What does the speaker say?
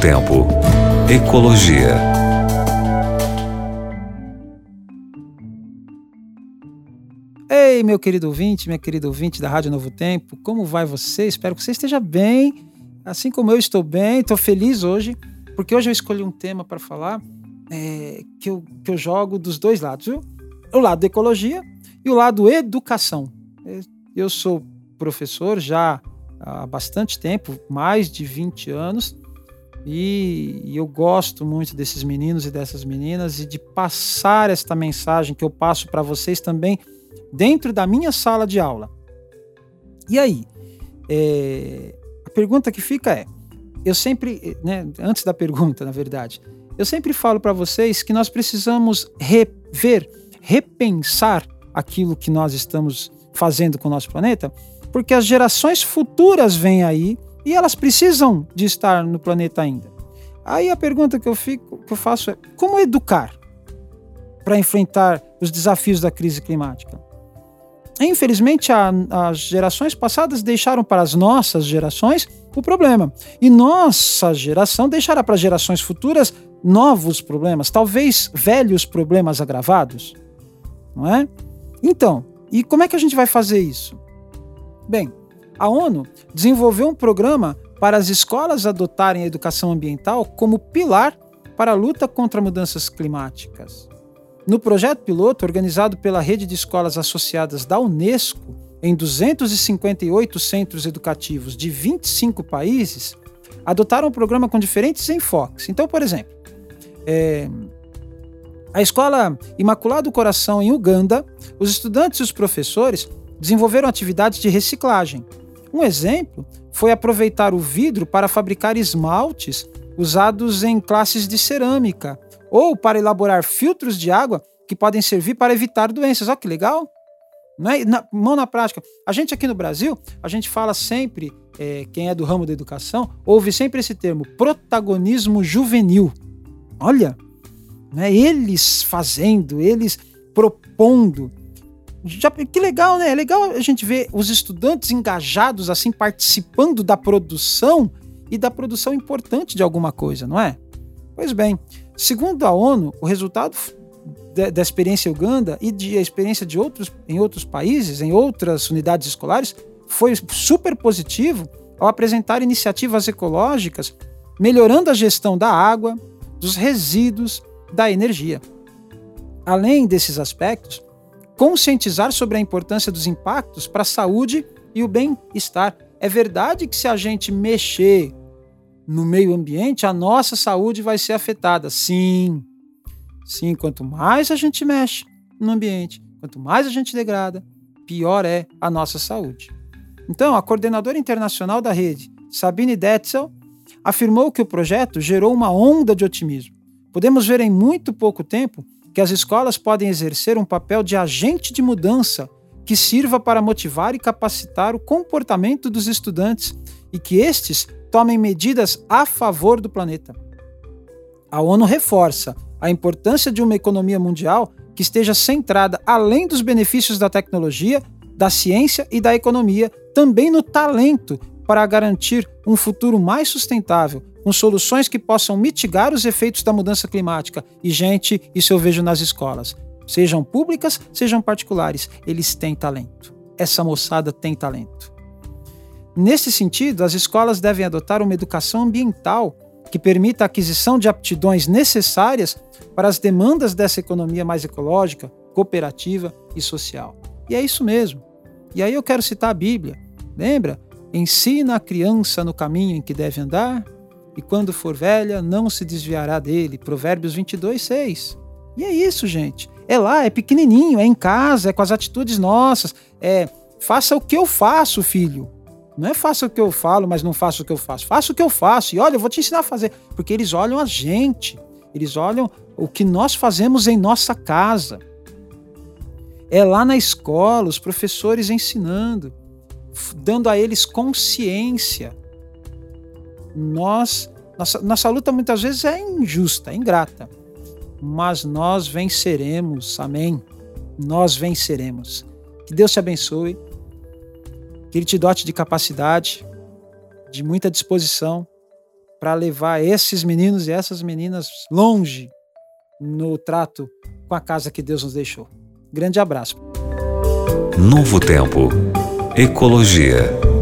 Tempo. Ecologia. Ei, meu querido ouvinte, minha querida ouvinte da Rádio Novo Tempo, como vai você? Espero que você esteja bem, assim como eu estou bem, estou feliz hoje, porque hoje eu escolhi um tema para falar é, que, eu, que eu jogo dos dois lados, viu? O lado da ecologia e o lado educação. Eu sou professor já há bastante tempo, mais de 20 anos, e, e, eu gosto muito desses meninos e dessas meninas e de passar esta mensagem que eu passo para vocês também dentro da minha sala de aula. E aí, é, a pergunta que fica é: eu sempre, né, antes da pergunta, na verdade, eu sempre falo para vocês que nós precisamos rever, repensar aquilo que nós estamos fazendo com o nosso planeta, porque as gerações futuras vêm aí e elas precisam de estar no planeta ainda. Aí a pergunta que eu, fico, que eu faço é: como educar para enfrentar os desafios da crise climática? Infelizmente, a, as gerações passadas deixaram para as nossas gerações o problema. E nossa geração deixará para gerações futuras novos problemas, talvez velhos problemas agravados. Não é? Então, e como é que a gente vai fazer isso? Bem, a ONU desenvolveu um programa para as escolas adotarem a educação ambiental como pilar para a luta contra mudanças climáticas. No projeto piloto, organizado pela rede de escolas associadas da Unesco, em 258 centros educativos de 25 países, adotaram um programa com diferentes enfoques. Então, por exemplo, é, a Escola Imaculado Coração em Uganda, os estudantes e os professores desenvolveram atividades de reciclagem, um exemplo foi aproveitar o vidro para fabricar esmaltes usados em classes de cerâmica ou para elaborar filtros de água que podem servir para evitar doenças. Olha que legal! É? Na, mão na prática. A gente aqui no Brasil, a gente fala sempre, é, quem é do ramo da educação, ouve sempre esse termo, protagonismo juvenil. Olha, né, eles fazendo, eles propondo. Já, que legal, né? É legal a gente ver os estudantes engajados, assim, participando da produção e da produção importante de alguma coisa, não é? Pois bem, segundo a ONU, o resultado da experiência Uganda e de a experiência de outros em outros países, em outras unidades escolares, foi super positivo ao apresentar iniciativas ecológicas melhorando a gestão da água, dos resíduos, da energia. Além desses aspectos, conscientizar sobre a importância dos impactos para a saúde e o bem-estar. É verdade que se a gente mexer no meio ambiente, a nossa saúde vai ser afetada. Sim. Sim, quanto mais a gente mexe no ambiente, quanto mais a gente degrada, pior é a nossa saúde. Então, a coordenadora internacional da rede, Sabine Detzel, afirmou que o projeto gerou uma onda de otimismo. Podemos ver em muito pouco tempo que as escolas podem exercer um papel de agente de mudança que sirva para motivar e capacitar o comportamento dos estudantes e que estes tomem medidas a favor do planeta. A ONU reforça a importância de uma economia mundial que esteja centrada, além dos benefícios da tecnologia, da ciência e da economia, também no talento para garantir um futuro mais sustentável, com soluções que possam mitigar os efeitos da mudança climática. E, gente, isso eu vejo nas escolas. Sejam públicas, sejam particulares, eles têm talento. Essa moçada tem talento. Nesse sentido, as escolas devem adotar uma educação ambiental que permita a aquisição de aptidões necessárias para as demandas dessa economia mais ecológica, cooperativa e social. E é isso mesmo. E aí eu quero citar a Bíblia. Lembra? Ensina a criança no caminho em que deve andar, e quando for velha, não se desviará dele. Provérbios 22, 6. E é isso, gente. É lá, é pequenininho, é em casa, é com as atitudes nossas. É faça o que eu faço, filho. Não é faça o que eu falo, mas não faça o que eu faço. Faça o que eu faço. E olha, eu vou te ensinar a fazer. Porque eles olham a gente. Eles olham o que nós fazemos em nossa casa. É lá na escola, os professores ensinando, dando a eles consciência nós nossa, nossa luta muitas vezes é injusta, é ingrata, mas nós venceremos, amém? Nós venceremos. Que Deus te abençoe, que Ele te dote de capacidade, de muita disposição para levar esses meninos e essas meninas longe no trato com a casa que Deus nos deixou. Grande abraço. Novo Tempo. Ecologia.